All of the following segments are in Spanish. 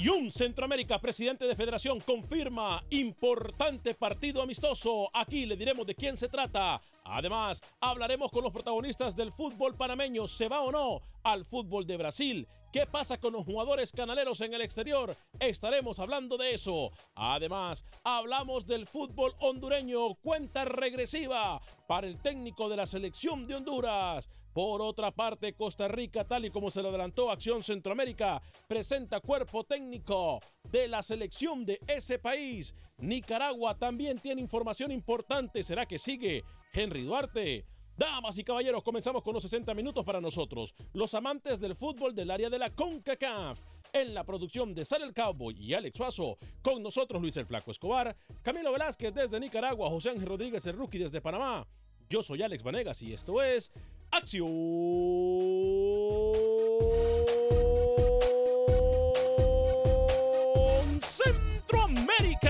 En Acción Centroamérica, presidente de Federación confirma importante partido amistoso. Aquí le diremos de quién se trata. Además, hablaremos con los protagonistas del fútbol panameño. ¿Se va o no al fútbol de Brasil? ¿Qué pasa con los jugadores canaleros en el exterior? Estaremos hablando de eso. Además, hablamos del fútbol hondureño. Cuenta regresiva para el técnico de la selección de Honduras. Por otra parte, Costa Rica, tal y como se lo adelantó Acción Centroamérica, presenta cuerpo técnico de la selección de ese país. Nicaragua también tiene información importante. ¿Será que sigue Henry Duarte? Damas y caballeros, comenzamos con los 60 minutos para nosotros, los amantes del fútbol del área de la CONCACAF. En la producción de Sal el Cowboy y Alex Suazo, con nosotros Luis el Flaco Escobar, Camilo Velázquez desde Nicaragua, José Ángel Rodríguez el Rookie desde Panamá. Yo soy Alex Vanegas y esto es Acción Centroamérica.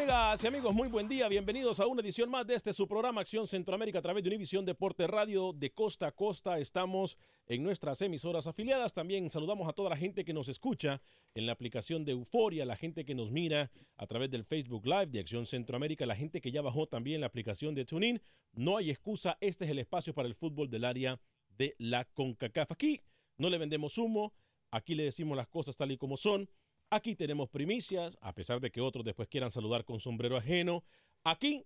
Amigas y amigos? Muy buen día, bienvenidos a una edición más de este su programa Acción Centroamérica a través de Univisión Deporte Radio de costa a costa. Estamos en nuestras emisoras afiliadas. También saludamos a toda la gente que nos escucha en la aplicación de Euforia, la gente que nos mira a través del Facebook Live de Acción Centroamérica, la gente que ya bajó también la aplicación de TuneIn. No hay excusa, este es el espacio para el fútbol del área de la CONCACAF. Aquí no le vendemos humo, aquí le decimos las cosas tal y como son. Aquí tenemos primicias, a pesar de que otros después quieran saludar con sombrero ajeno. Aquí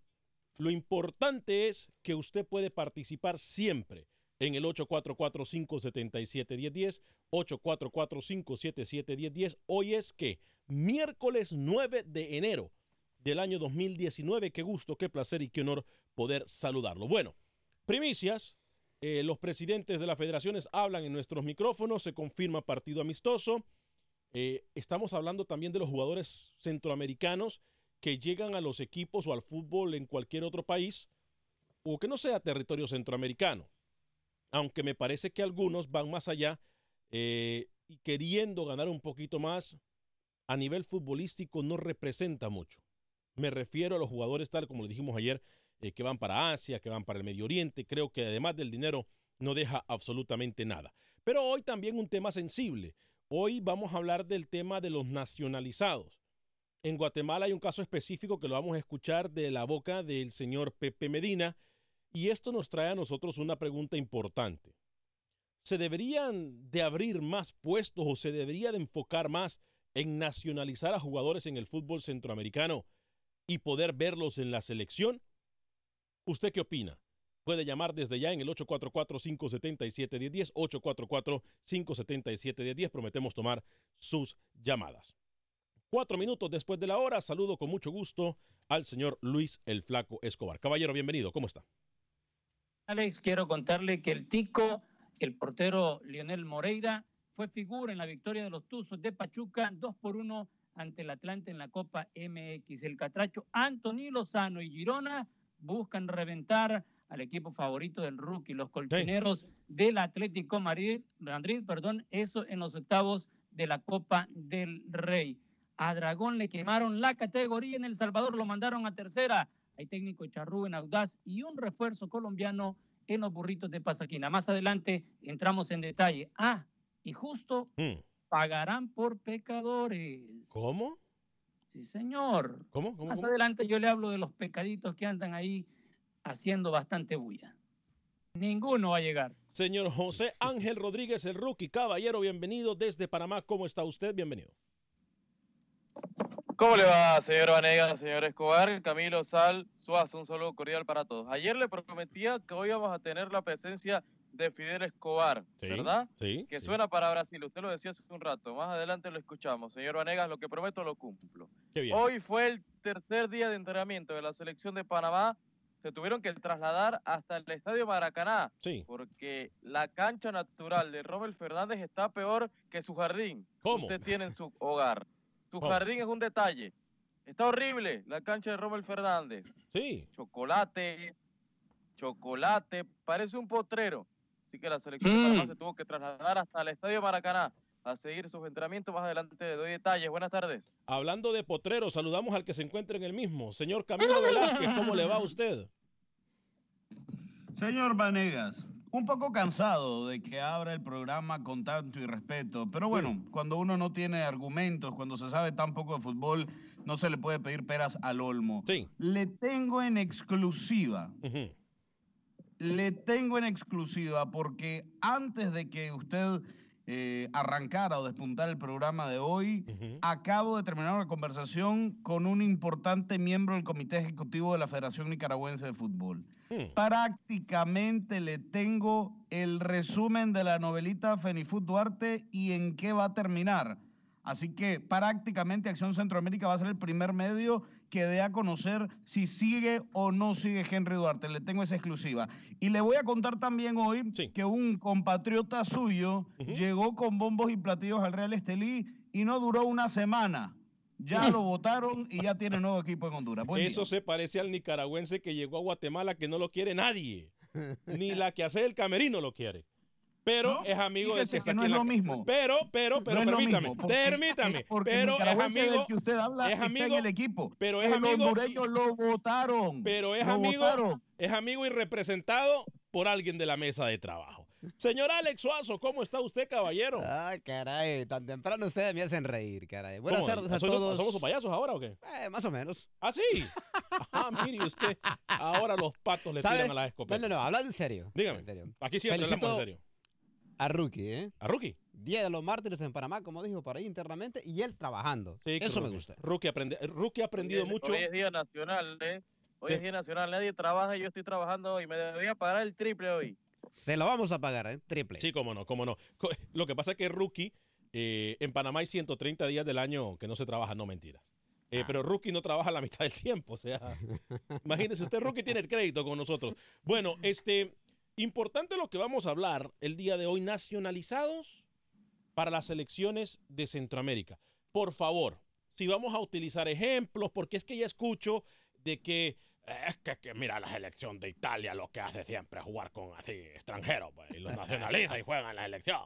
lo importante es que usted puede participar siempre en el 844-577-1010, 844-577-1010. Hoy es que miércoles 9 de enero del año 2019. Qué gusto, qué placer y qué honor poder saludarlo. Bueno, primicias. eh, los presidentes de las federaciones hablan en nuestros micrófonos, se confirma partido amistoso. Eh, estamos hablando también de los jugadores centroamericanos que llegan a los equipos o al fútbol en cualquier otro país o que no sea territorio centroamericano. Aunque me parece que algunos van más allá eh, y queriendo ganar un poquito más, a nivel futbolístico no representa mucho. Me refiero a los jugadores tal como lo dijimos ayer, eh, que van para Asia, que van para el Medio Oriente. Creo que además del dinero no deja absolutamente nada. Pero hoy también un tema sensible. Hoy vamos a hablar del tema de los nacionalizados. En Guatemala hay un caso específico que lo vamos a escuchar de la boca del señor Pepe Medina y esto nos trae a nosotros una pregunta importante. ¿Se deberían de abrir más puestos o se debería de enfocar más en nacionalizar a jugadores en el fútbol centroamericano y poder verlos en la selección? ¿Usted qué opina? Puede llamar desde ya en el 844-577-1010, 844-577-1010. Prometemos tomar sus llamadas. Cuatro minutos después de la hora, saludo con mucho gusto al señor Luis el Flaco Escobar. Caballero, bienvenido, ¿cómo está? Alex, quiero contarle que el Tico, el portero Lionel Moreira, fue figura en la victoria de los Tuzos de Pachuca, 2 por 1 ante el Atlante en la Copa MX. El Catracho Anthony Lozano y Girona buscan reventar al equipo favorito del rookie, los colchoneros del Atlético Madrid, Madrid, perdón, eso en los octavos de la Copa del Rey. A Dragón le quemaron la categoría en El Salvador, lo mandaron a tercera. Hay técnico charrú en Audaz y un refuerzo colombiano en los burritos de Pasaquina. Más adelante entramos en detalle. Ah, y justo Mm. pagarán por pecadores. ¿Cómo? Sí, señor. ¿Cómo? ¿Cómo? Más cómo? adelante yo le hablo de los pecaditos que andan ahí haciendo bastante bulla. Ninguno va a llegar. Señor José Ángel Rodríguez, el rookie. Caballero, bienvenido desde Panamá. ¿Cómo está usted? Bienvenido. ¿Cómo le va, señor Vanegas, señor Escobar, Camilo Sal, Suazo? Un saludo cordial para todos. Ayer le prometía que hoy vamos a tener la presencia de Fidel Escobar, Sí, ¿verdad? Sí. Que sí. suena para Brasil, usted lo decía hace un rato, más adelante lo escuchamos. Señor Vanegas, lo que prometo lo cumplo. Qué bien. Hoy fue el tercer día de entrenamiento de la selección de Panamá. Se tuvieron que trasladar hasta el Estadio Maracaná, Sí. porque la cancha natural de Rommel Fernández está peor que su jardín. que ¿Cómo? Usted tiene en su hogar. Su ¿Cómo? jardín es un detalle. Está horrible la cancha de Rommel Fernández. Sí. Chocolate, chocolate, parece un potrero. Así que la selección de Mm. Panamá se tuvo que trasladar hasta el Estadio Maracaná a seguir sus entrenamientos. Más adelante le doy detalles. Buenas tardes. Hablando de potrero, saludamos al que se encuentra en el mismo. Señor Camilo Velázquez, ¿cómo le va a usted? Señor Vanegas, un poco cansado de que abra el programa con tanto irrespeto, pero bueno, cuando uno no tiene argumentos, cuando se sabe tan poco de fútbol, no se le puede pedir peras al olmo. Sí. Le tengo en exclusiva, le tengo en exclusiva porque antes de que usted eh, arrancara o despuntara el programa de hoy, acabo de terminar una conversación con un importante miembro del Comité Ejecutivo de la Federación Nicaragüense de Fútbol. Hmm. Prácticamente le tengo el resumen de la novelita Fenifut Duarte y en qué va a terminar. Así que prácticamente Acción Centroamérica va a ser el primer medio que dé a conocer si sigue o no sigue Henry Duarte. Le tengo esa exclusiva. Y le voy a contar también hoy Sí. que un compatriota suyo llegó con bombos y platillos al Real Estelí y no duró una semana. Ya lo votaron y ya tiene nuevo equipo en Honduras. Buen día. Eso se parece al nicaragüense que llegó a Guatemala que no lo quiere nadie. Ni la que hace el camerino lo quiere. Pero No, es amigo del que está que no aquí en es la lo mismo. Pero, pero, pero No permítame, mismo, porque- permítame. porque pero es nicaragüense del amigo, que usted habla es está amigo, en el equipo. pero es el amigo hondureño lo votaron. pero es amigo, votaron. es amigo y representado por alguien de la mesa de trabajo. Señor Alex Suazo, ¿cómo está usted, caballero? Ay, caray, tan temprano ustedes me hacen reír, caray. Buenas ¿Cómo? tardes a ¿Somos- todos. ¿Somos sus payasos ahora o qué? Eh, más o menos. Ah, sí. Ah, mire usted. Ahora los patos le ¿Sabe? tiran a la No, escopeta. no, no, hablando en serio. Dígame. En serio. Aquí siempre Felicito hablamos en serio. A Rookie, ¿eh? ¿A Rookie? Día de los mártires en Panamá, como dijo, por ahí internamente, y él trabajando. Sí, Eso me gusta. Rookie, aprende- Rookie ha aprendido Hoy mucho. Hoy es día nacional, ¿eh? Hoy De- es día nacional. Nadie trabaja y yo estoy trabajando hoy. Me debía pagar el triple hoy. Se lo vamos a pagar, ¿eh? Triple. Sí, cómo no, cómo no. Lo que pasa es que Rookie, eh, en Panamá hay 130 días del año que no se trabaja, no mentiras. Eh, Ah. Pero Rookie no trabaja la mitad del tiempo, o sea, imagínese usted, Rookie tiene el crédito con nosotros. Bueno, este, importante lo que vamos a hablar el día de hoy, nacionalizados para las elecciones de Centroamérica. Por favor, si vamos a utilizar ejemplos, porque es que ya escucho de que Es que, que mira la selección de Italia lo que hace siempre es jugar con así extranjeros, pues, y los nacionaliza y juegan en la selección.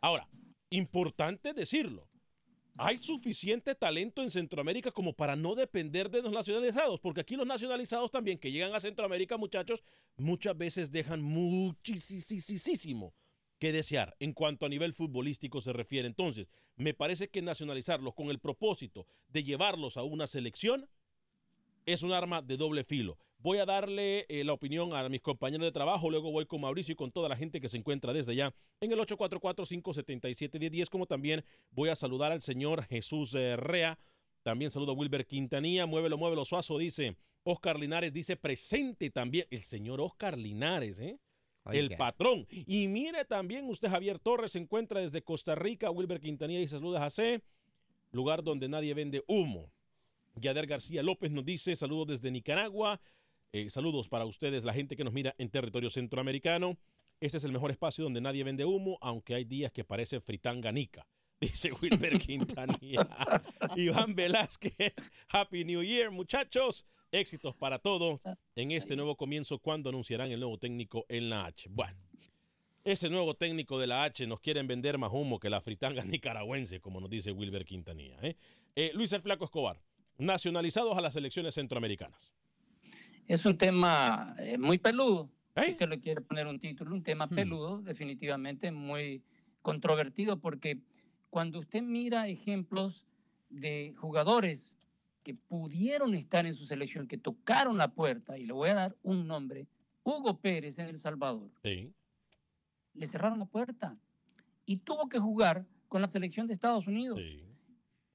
Ahora, importante decirlo. Hay suficiente talento en Centroamérica como para no depender de los nacionalizados, porque aquí los nacionalizados también que llegan a Centroamérica, muchachos, muchas veces dejan muchísimo que desear en cuanto a nivel futbolístico se refiere. Entonces, me parece que nacionalizarlos con el propósito de llevarlos a una selección es un arma de doble filo. Voy a darle eh, la opinión a mis compañeros de trabajo, luego voy con Mauricio y con toda la gente que se encuentra desde allá en el 844-577-1010, como también voy a saludar al señor Jesús eh, Rea, también saludo a Wilber Quintanilla, muévelo, muévelo, Suazo, dice Oscar Linares, dice presente también el señor Oscar Linares, ¿eh? el patrón. Y mire también usted, Javier Torres, se encuentra desde Costa Rica, Wilber Quintanilla dice saludos a C, lugar donde nadie vende humo. Yader García López nos dice saludos desde Nicaragua. Eh, saludos para ustedes, la gente que nos mira en territorio centroamericano. Este es el mejor espacio donde nadie vende humo, aunque hay días que parece fritanganica. Dice Wilber Quintanilla. Iván Velázquez, Happy New Year, muchachos. Éxitos para todos en este nuevo comienzo cuando anunciarán el nuevo técnico en la H. Bueno, ese nuevo técnico de la H nos quieren vender más humo que la fritanga nicaragüense, como nos dice Wilber Quintanilla. ¿eh? Eh, Luis el Flaco Escobar, nacionalizados a las elecciones centroamericanas. Es un tema eh, muy peludo. Si usted le quiere poner un título, un tema peludo, definitivamente muy controvertido, porque cuando usted mira ejemplos de jugadores que pudieron estar en su selección, que tocaron la puerta, y le voy a dar un nombre, Hugo Pérez en El Salvador, Sí. le cerraron la puerta y tuvo que jugar con la selección de Estados Unidos.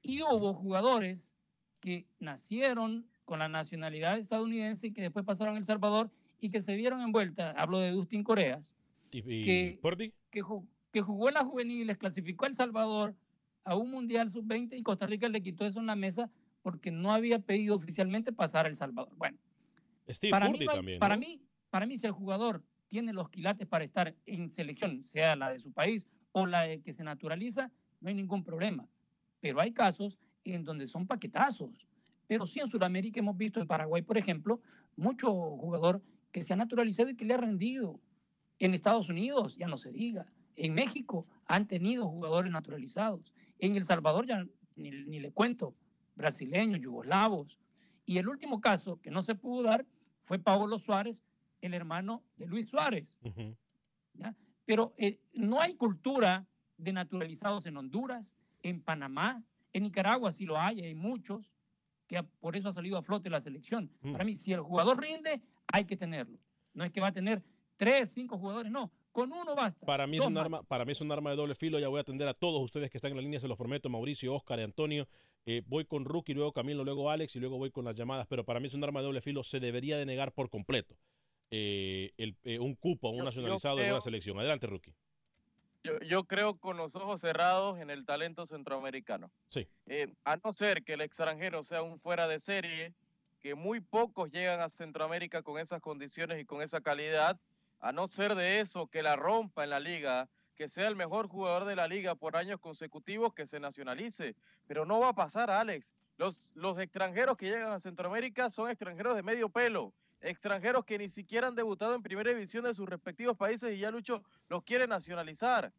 Y hubo jugadores que nacieron con la nacionalidad estadounidense y que después pasaron a El Salvador y que se vieron envueltas, hablo de Dustin Coreas, ¿Y, que, Porti? que, que jugó en las juveniles, clasificó a El Salvador a un Mundial Sub-20 y Costa Rica le quitó eso en la mesa porque no había pedido oficialmente pasar a El Salvador. Bueno, Steve para, Purdy mí, también. para, ¿no? mí, para mí, si el jugador tiene los quilates para estar en selección, sea la de su país o la de que se naturaliza, no hay ningún problema. Pero hay casos en donde son paquetazos. Pero sí en Sudamérica hemos visto, en Paraguay, por ejemplo, mucho jugador que se ha naturalizado y que le ha rendido. En Estados Unidos, ya no se diga. En México han tenido jugadores naturalizados. En El Salvador ya ni, ni le cuento, brasileños, yugoslavos. Y el último caso que no se pudo dar fue Paolo Suárez, el hermano de Luis Suárez. ¿ya? Pero eh, no hay cultura de naturalizados en Honduras, en Panamá, en Nicaragua sí lo hay, hay muchos, que por eso ha salido a flote la selección. Mm. Para mí, si el jugador rinde, hay que tenerlo. No es que va a tener tres, cinco jugadores, no, con uno basta. Para mí, es un arma, para mí es un arma de doble filo. Ya voy a atender a todos ustedes que están en la línea, se los prometo, Mauricio, Oscar y Antonio. Eh, voy con Rookie, luego Camilo, luego Alex y luego voy con las llamadas. Pero para mí es un arma de doble filo. Se debería de negar por completo eh, el- eh, un cupo a un Yo- yo nacionalizado de una selección. Adelante, Rookie. Yo, yo creo con los ojos cerrados en el talento centroamericano. Sí. Eh, a no ser que el extranjero sea un fuera de serie, que muy pocos llegan a Centroamérica con esas condiciones y con esa calidad, a no ser de eso, que la rompa en la liga, que sea el mejor jugador de la liga por años consecutivos, que se nacionalice. Pero no va a pasar, Alex. Los, los extranjeros que llegan a Centroamérica son extranjeros de medio pelo, extranjeros que ni siquiera han debutado en primera división de sus respectivos países y ya Lucho los quiere nacionalizar.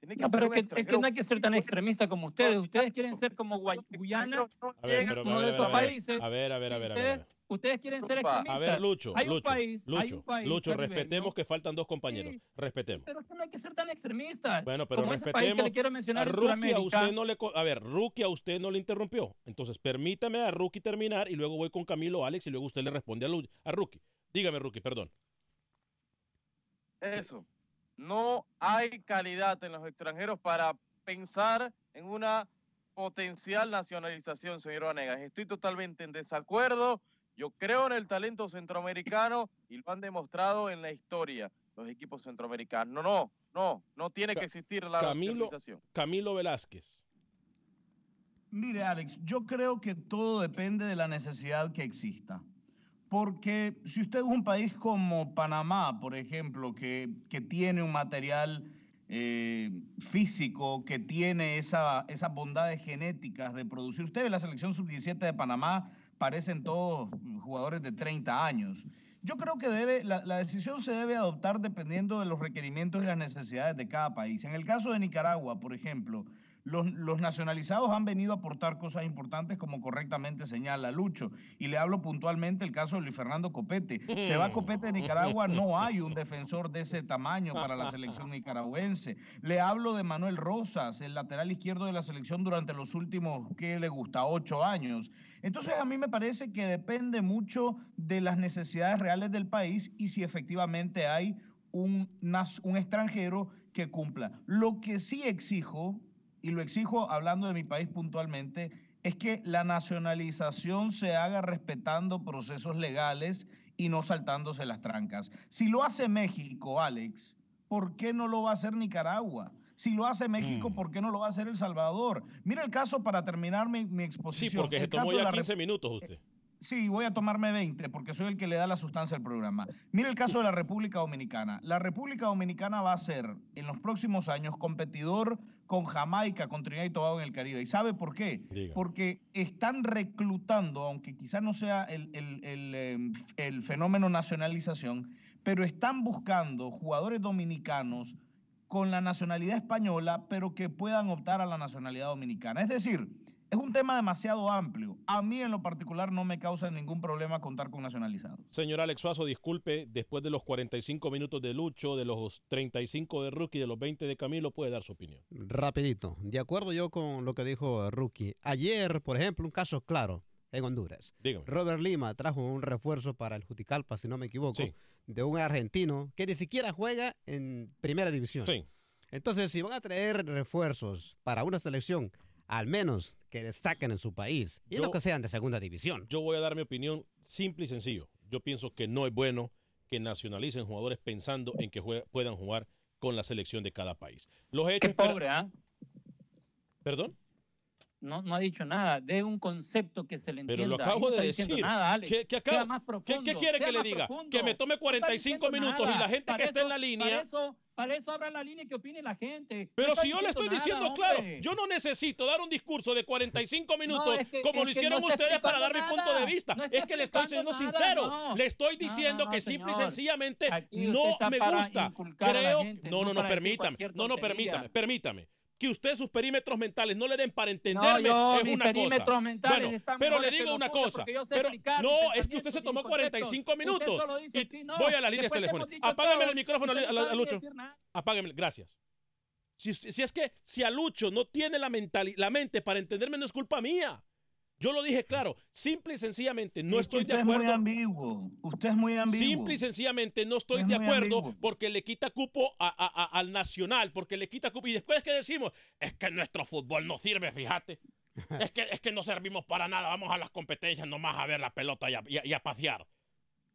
Tiene que No, pero que, es que no hay que ser tan extremista como ustedes. Ustedes quieren ser como Guay- Guyana, A ver, pero, uno a de ver, esos a ver, países. A ver, a ver, a ver, a ver. Ustedes, quieren ser extremistas. A ver, Lucho, hay un Lucho, país, hay Lucho, un país Lucho, respetemos que faltan dos compañeros. respetemos. Pero es que no hay que ser tan extremistas. Bueno, pero como ese país que respetemos. le quiero mencionar a Rookie a usted no le a ver, Rookie a usted no le interrumpió. Entonces, permítame a Rookie terminar y luego voy con Camilo, Alex y luego usted le responde a, Lu- a Rookie. Dígame, Rookie, perdón. Eso. No hay calidad en los extranjeros para pensar en una potencial nacionalización, señor Vanegas. Estoy totalmente en desacuerdo. Yo creo en el talento centroamericano y lo han demostrado en la historia los equipos centroamericanos. No, no, no, no tiene que existir la Camilo. Camilo Velázquez. Mire, Alex, yo creo que todo depende de la necesidad que exista. Porque si usted es un país como Panamá, por ejemplo, que, que tiene un material eh, físico, que tiene esa, esas bondades genéticas de producir. Usted ve la selección sub-17 de Panamá, parecen todos jugadores de 30 años. Yo creo que debe, la, la, decisión se debe adoptar dependiendo de los requerimientos y las necesidades de cada país. En el caso de Nicaragua, por ejemplo, los, los, nacionalizados han venido a aportar cosas importantes como correctamente señala Lucho. Y le hablo puntualmente el caso de Luis Fernando Copete. Se va Copete de Nicaragua, no hay un defensor de ese tamaño para la selección nicaragüense. Le hablo de Manuel Rosas, el lateral izquierdo de la selección durante los últimos, ¿qué le gusta? Ocho años. Entonces a mí me parece que depende mucho de las necesidades reales del país y si efectivamente hay un, un extranjero que cumpla. Lo que sí exijo y lo exijo hablando de mi país puntualmente, es que la nacionalización se haga respetando procesos legales y no saltándose las trancas. Si lo hace México, Alex, ¿por qué no lo va a hacer Nicaragua? Si lo hace México, Mm. ¿por qué no lo va a hacer El Salvador? Mira el caso para terminar mi, mi exposición. Sí, porque se tomó ya la 15 Rep- minutos usted. Sí, voy a tomarme 20 porque soy el que le da la sustancia al programa. Mira el caso de la República Dominicana. La República Dominicana va a ser en los próximos años competidor con Jamaica, con Trinidad y Tobago en el Caribe. ¿Y sabe por qué? Diga. Porque están reclutando, aunque quizás no sea el, el- el, eh, el fenómeno nacionalización, pero están buscando jugadores dominicanos con la nacionalidad española, pero que puedan optar a la nacionalidad dominicana. Es decir, es un tema demasiado amplio. A mí en lo particular no me causa ningún problema contar con nacionalizados. Señor Alex Suazo, disculpe, después de los 45 minutos de Lucho, de los 35 de Rookie, de los 20 de Camilo, puede dar su opinión. Rapidito, de acuerdo yo con lo que dijo Rookie. Ayer, por ejemplo, un caso claro en Honduras. Dígame. Robert Lima trajo un refuerzo para el Juticalpa, si no me equivoco, Sí. de un argentino que ni siquiera juega en primera división. Sí. Entonces, si van a traer refuerzos para una selección, al menos que destaquen en su país, y Yo- no que sean de segunda división. Yo voy a dar mi opinión simple y sencillo. Yo pienso que no es bueno que nacionalicen jugadores pensando en que jue- puedan jugar con la selección de cada país. Los hechos... Qué pobre, ¿ah? ¿Perdón? No, no ha dicho nada. De un concepto que se le entienda. Pero lo acabo no de decir. Nada. ¿Qué, qué Sea acabo- más ¿Qué- profundo, qué quiere sea que le diga? profundo. Que me tome No está 45 diciendo minutos y la gente Para que está en la línea... Para eso, para eso abra la línea que opine la gente. Pero si yo le estoy nada, diciendo claro, yo no necesito dar un discurso de 45 minutos es que- como es lo hicieron no ustedes para dar mi punto de vista. Es que le estoy siendo sincero. Le estoy diciendo que simple y sencillamente Aquí no me gusta. Creo, no, no no, permítame. No, no, permítame, permítame. Que usted sus perímetros mentales no le den para entenderme yo, es una perímetros cosa. mentales Bueno, pero le digo una cosa. Pero, no, es que usted se tomó conceptos. 45 Usted minutos. dice Y sí, no. voy a las líneas Después te hemos telefónicas. dicho Apágame el micrófono a, no a- a Lucho. Apágame, gracias. Si, es que si a Lucho no tiene la, la mente para entenderme, no es culpa mía. Yo lo dije claro, simple y sencillamente no estoy de usted es muy acuerdo. ambiguo. Usted es muy ambiguo. Simple y sencillamente no estoy Es de acuerdo ambiguo. porque le quita cupo a- a- a- al nacional, porque le quita cupo. Y después que decimos, es que nuestro fútbol no sirve, fíjate. Es que, es que no servimos para nada, vamos a las competencias nomás a ver la pelota y a, y a- y a pasear.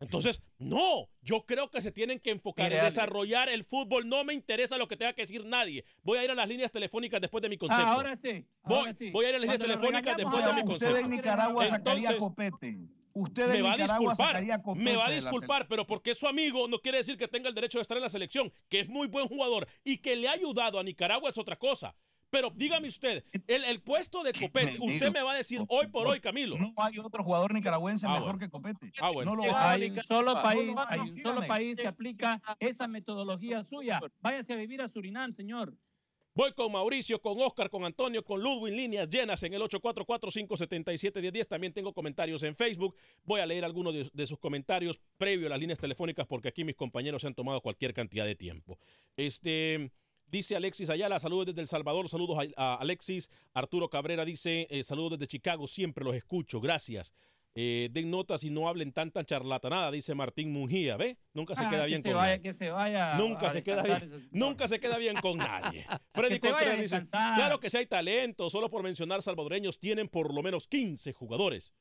Entonces, no, yo creo que se tienen que enfocar en desarrollar el fútbol. No me interesa lo que tenga que decir nadie. Voy a ir a las líneas telefónicas después de mi concepto. Ah, ahora sí. ahora Voy, sí. voy a ir a las líneas telefónicas después de mi Usted concepto. en Nicaragua sacaría copete. Usted me en va a Nicaragua disculpar, sacaría copete me va a disculpar, pero porque es su amigo no quiere decir que tenga el derecho de estar en la selección, que es muy buen jugador y que le ha ayudado a Nicaragua es otra cosa. Pero dígame usted, el, el puesto de Copete, usted me va a decir hoy por hoy, Camilo. No hay otro jugador nicaragüense Ah, mejor bueno. que Copete. Ah, bueno. No lo Hay un solo No país, lo hay, un solo país que aplica esa metodología suya. Váyase a vivir a Surinam, señor. Voy con Mauricio, con Oscar, con Antonio, con Ludwig, líneas llenas en el 844-577-1010. También tengo comentarios en Facebook. Voy a leer algunos de, de sus comentarios previo a las líneas telefónicas porque aquí mis compañeros se han tomado cualquier cantidad de tiempo. Este, dice Alexis Ayala, saludos desde El Salvador, saludos a, Alexis. Arturo Cabrera dice, eh, saludos desde Chicago, siempre los escucho, gracias. Eh, den notas y no hablen tanta charlatanada, dice Martín Mungía, ¿ve? Nunca se Ah, queda que bien se con vaya, nadie. que se vaya. Nunca se queda bien, esos- nunca se queda bien con nadie. Freddy Contreras dice, claro que si hay talento, solo por mencionar salvadoreños tienen por lo menos 15 jugadores.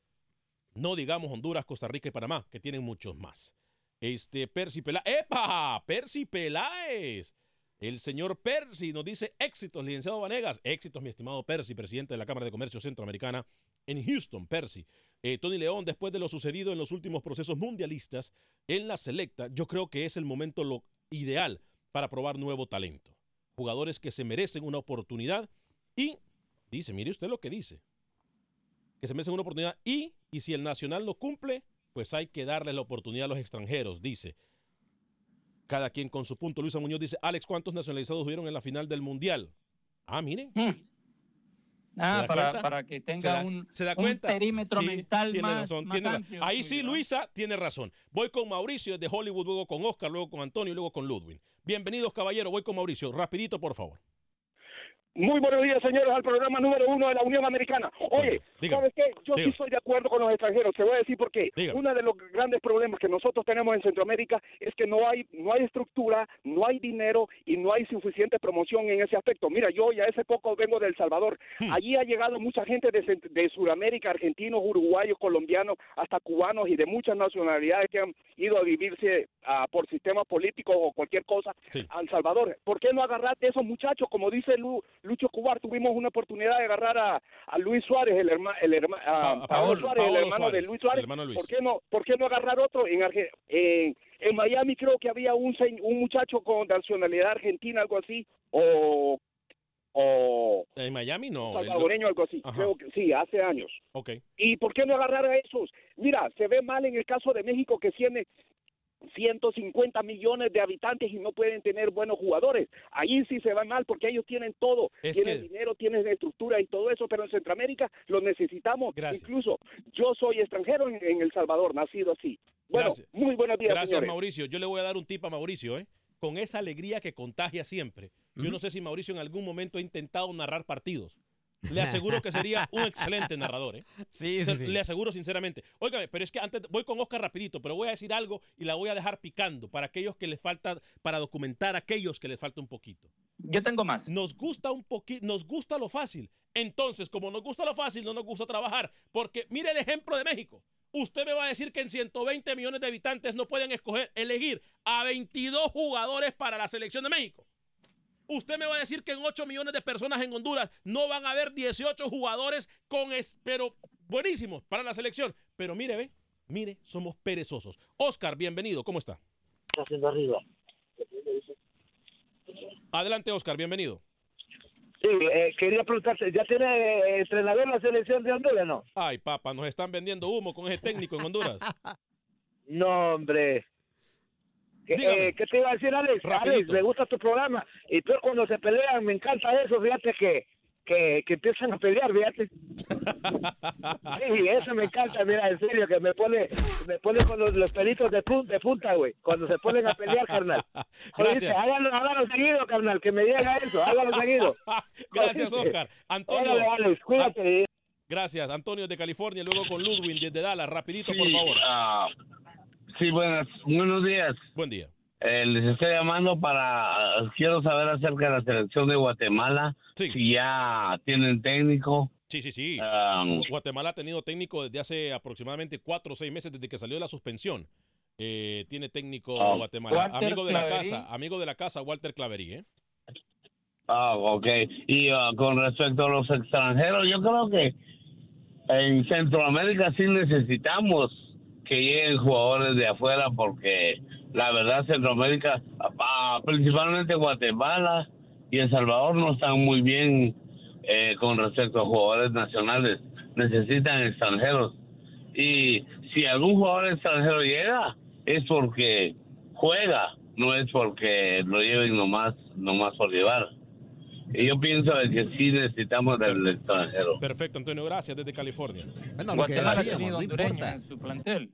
No digamos Honduras, Costa Rica y Panamá, que tienen muchos más. Este, Percy Peláez. ¡Epa! Percy Peláez. El señor Percy nos dice éxitos, licenciado Vanegas. Éxitos, mi estimado Percy, presidente de la Cámara de Comercio Centroamericana en Houston, Percy. Eh, Tony León, después de lo sucedido en los últimos procesos mundialistas en la selecta, yo creo que es el momento lo ideal para probar nuevo talento. Jugadores que se merecen una oportunidad y dice, mire usted lo que dice. que se merecen una oportunidad y, y si el Nacional no cumple, pues hay que darle la oportunidad a los extranjeros, dice. Cada quien con su punto. Luisa Muñoz dice, Alex, ¿cuántos nacionalizados hubieron en la final del Mundial? Ah, miren. Ah, da para, que ¿Se tenga da- un, se da un cuenta? perímetro Sí, mental tiene más, razón, más tiene ra- amplio. Ahí sí, Luisa tiene razón. Voy con Mauricio desde Hollywood, luego con Oscar, luego con Antonio luego con Ludwig. Bienvenidos, caballero. Voy con Mauricio. Rapidito, por favor. Muy buenos días, señores, al programa número uno de la Unión Americana. Oye, ¿sabes qué? Yo sí estoy de acuerdo con los extranjeros. Te voy a decir por qué. Uno de los grandes problemas que nosotros tenemos en Centroamérica es que no hay no hay estructura, no hay dinero y no hay suficiente promoción en ese aspecto. Mira, yo ya hace poco vengo de El Salvador. Hmm. Allí ha llegado mucha gente de, de Sudamérica, argentinos, uruguayos, colombianos, hasta cubanos y de muchas nacionalidades que han ido a vivirse ah, por sistemas políticos o cualquier cosa a El Salvador. ¿Por qué no agarrar de esos muchachos? Como dice Lu- Lucho Cubar, tuvimos una oportunidad de agarrar a, a Luis Suárez, el hermano, el herma- a a Paolo Paolo- Suárez, el hermano Suárez, de Luis Suárez. Luis. ¿Por qué no, por qué no agarrar otro en, Arge- en en Miami creo que había un un muchacho con nacionalidad argentina, algo así, o o En Miami no. el- salvadoreño, algo así. Ajá. Creo que sí, hace años. Ok. ¿Y por qué no agarrar a esos? Mira, se ve mal en el caso de México que tiene 150 millones de habitantes y no pueden tener buenos jugadores. Ahí sí se va mal porque ellos tienen todo. Es tienen que- dinero, tienen estructura y todo eso, pero en Centroamérica lo necesitamos. Gracias. Incluso yo soy extranjero en, en El Salvador, nacido así. Bueno, Gracias. muy buenos días, Gracias, señores. Mauricio. Yo le voy a dar un tip a Mauricio, ¿eh? Con esa alegría que contagia siempre. Yo no sé si Mauricio en algún momento ha intentado narrar partidos. Le aseguro que sería un excelente narrador, ¿eh? Sí. Le aseguro sinceramente. Óigame, pero es que antes voy con Oscar rapidito, pero voy a decir algo y la voy a dejar picando para aquellos que les falta, para documentar a aquellos que les falta un poquito. Yo tengo más. Nos gusta un poquito, nos gusta lo fácil. Entonces, como nos gusta lo fácil, no nos gusta trabajar. Porque mire el ejemplo de México. Usted me va a decir que en 120 millones de habitantes no pueden escoger, elegir a 22 jugadores para la selección de México. Usted me va a decir que en 8 millones de personas en Honduras no van a haber 18 jugadores con es- pero buenísimos para la selección. Pero mire, ve, mire, somos perezosos. Oscar, bienvenido, ¿cómo está? haciendo arriba. Adelante, Oscar, bienvenido. Sí, eh, quería preguntarte, ¿ya tiene eh, entrenador la selección de Honduras, no? Ay, papá, nos están vendiendo humo con ese técnico en Honduras. No, hombre. ¿Qué, Dígame. eh, ¿qué te iba a decir, Alex? Rapidito. Alex, me gusta tu programa. Y peor cuando se pelean, me encanta eso, fíjate que, que, que empiezan a pelear, fíjate. Sí, eso me encanta, mira, en serio, que me pone, me pone con los, los pelitos de, pun- de punta, güey, cuando se ponen a pelear, carnal. Oíste, Gracias. hágalo, hágalo seguido, carnal, que me diga eso, hágalo seguido. Gracias. Oscar. Antonio. Órale, Alex, cuídate. Gracias, Antonio de California, luego con Ludwig desde Dallas. Rapidito, por favor. ah, sí, buenas, buenos días. Buen día. Eh, les estoy llamando para, quiero saber acerca de la selección de Guatemala, si ya tienen técnico. Sí, sí, sí. Ah, Guatemala ha tenido técnico desde hace aproximadamente cuatro o seis meses desde que salió de la suspensión. Eh, tiene técnico Ah. Guatemala. Walter amigo de la casa, amigo de la casa, Walter Claverí, ¿eh? Ah, ok. Y ah, con respecto a los extranjeros, yo creo que en Centroamérica sí necesitamos que lleguen jugadores de afuera porque la verdad Centroamérica, principalmente Guatemala y El Salvador no están muy bien eh, con respecto a jugadores nacionales. Necesitan extranjeros. Y si algún jugador extranjero llega, es porque juega, no es porque lo lleven nomás, nomás por llevar. Y yo pienso que sí necesitamos del extranjero. Perfecto, Antonio, gracias desde California. Bueno, lo que Guatemala ha decíamos, tenido no en su plantel.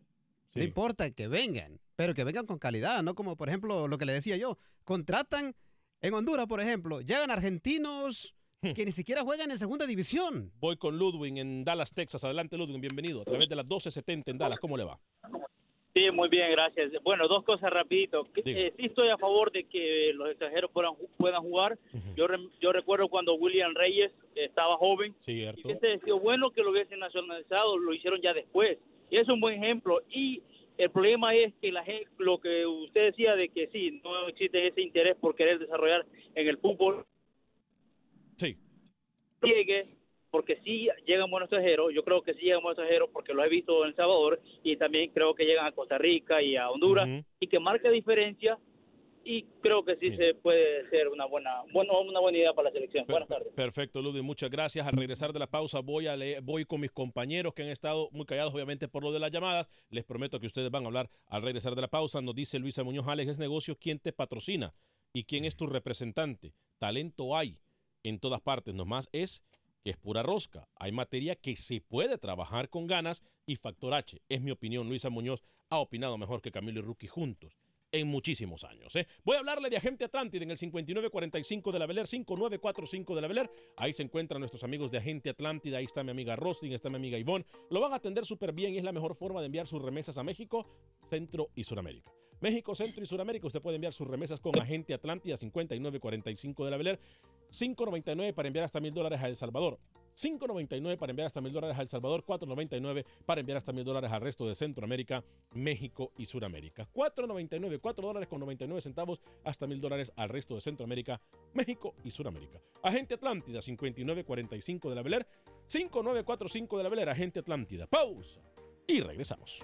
No importa que vengan, pero que vengan con calidad, no como por ejemplo lo que le decía yo. Contratan en Honduras, por ejemplo, llegan argentinos que ni siquiera juegan en segunda división. Voy con Ludwig en Dallas, Texas. Adelante, Ludwig, bienvenido. A través de las 1270 en Dallas, ¿cómo le va? Sí, muy bien, gracias. Bueno, dos cosas rapidito. Eh, sí estoy a favor de que los extranjeros puedan, ju- puedan jugar. yo, re- yo recuerdo cuando William Reyes estaba joven. Cierto. Y hubiese sido bueno que lo hubiesen nacionalizado, lo hicieron ya después. Y es un buen ejemplo. Y el problema es que la gente, lo que usted decía de que sí, no existe ese interés por querer desarrollar en el fútbol. Sí. Llegue, porque sí llegan buenos extranjeros, yo creo que sí llegan buenos extranjeros porque los he visto en El Salvador y también creo que llegan a Costa Rica y a Honduras y que marca diferencia y creo que sí se puede ser una buena, bueno, una buena idea para la selección. Buenas tardes. Perfecto, Ludwig, muchas gracias. Al regresar de la pausa voy a leer, voy con mis compañeros que han estado muy callados, obviamente, por lo de las llamadas. Les prometo que ustedes van a hablar al regresar de la pausa. Nos dice Luisa Muñoz Alex, es negocio, ¿quién te patrocina? ¿Y quién es tu representante? Talento hay en todas partes, nomás es que es pura rosca. Hay materia que se puede trabajar con ganas y factor H. Es mi opinión. Luisa Muñoz ha opinado mejor que Camilo y Rookie juntos en muchísimos años. ¿eh? Voy a hablarle de Agente Atlántida en el 5945 de la Beler, 5945 de la Beler. Ahí se encuentran nuestros amigos de Agente Atlántida. Ahí está mi amiga Rosling, está mi amiga Ivonne. Lo van a atender súper bien y es la mejor forma de enviar sus remesas a México, Centro y Suramérica. México, Centro y Suramérica, usted puede enviar sus remesas con Agente Atlántida 5945 de la Beler, 5.99 para enviar hasta mil dólares a El Salvador. 5.99 para enviar hasta mil dólares a El Salvador, 4.99 para enviar hasta mil dólares al resto de Centroamérica, México y Suramérica. 4.99, 4 dólares con 99 centavos hasta mil dólares al resto de Centroamérica, México y Suramérica. Agente Atlántida 5945 de la Beler, 5945 de la Beler, Agente Atlántida. Pausa y regresamos.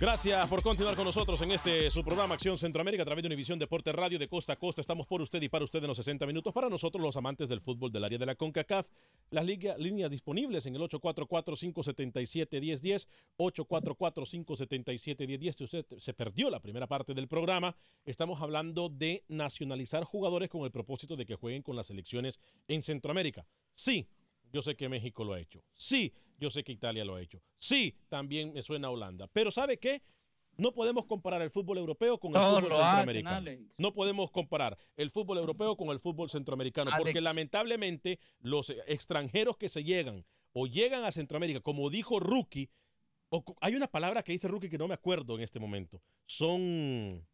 Gracias por continuar con nosotros en este su programa Acción Centroamérica a través de Univisión Deporte Radio de Costa a Costa. Estamos por usted y para usted en los 60 minutos. Para nosotros, los amantes del fútbol del área de la CONCACAF, las líneas disponibles en el 844-577-1010, 844-577-1010. Si usted se perdió la primera parte del programa, estamos hablando de nacionalizar jugadores con el propósito de que jueguen con las selecciones en Centroamérica. Sí, yo sé que México lo ha hecho. Sí, yo sé que Italia lo ha hecho. Sí, también me suena a Holanda. Pero ¿sabe qué? No podemos comparar el fútbol europeo con el Todos fútbol hacen, centroamericano. Alex. no podemos comparar el fútbol europeo con el fútbol centroamericano, porque lamentablemente los extranjeros que se llegan o llegan a Centroamérica, como dijo Rookie, o hay una palabra que dice Rookie que no me acuerdo en este momento. Son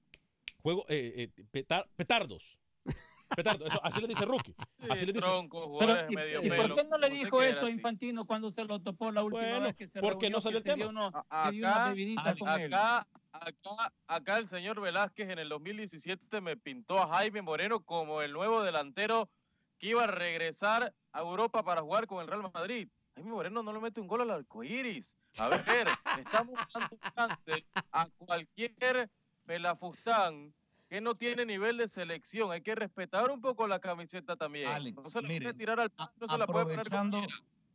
juego, eh, eh, petar- petardos. Petardos, eso, así le dice Rookie. Así le dice. Pero, ¿y, y por qué no le dijo eso a Infantino cuando se lo topó la última Bueno, vez que se porque no salió el tema. uno- una acá, con acá, acá, acá el señor Velázquez en el 2017 me pintó a Jaime Moreno como el nuevo delantero que iba a regresar a Europa para jugar con el Real Madrid. Jaime Moreno no le mete un gol al arcoíris. A ver, estamos dando a cualquier pelafustán que no tiene nivel de selección. Hay que respetar un poco la camiseta también. Alex, no se la mire, puede tirar al piso, no se la puede poner cualquiera.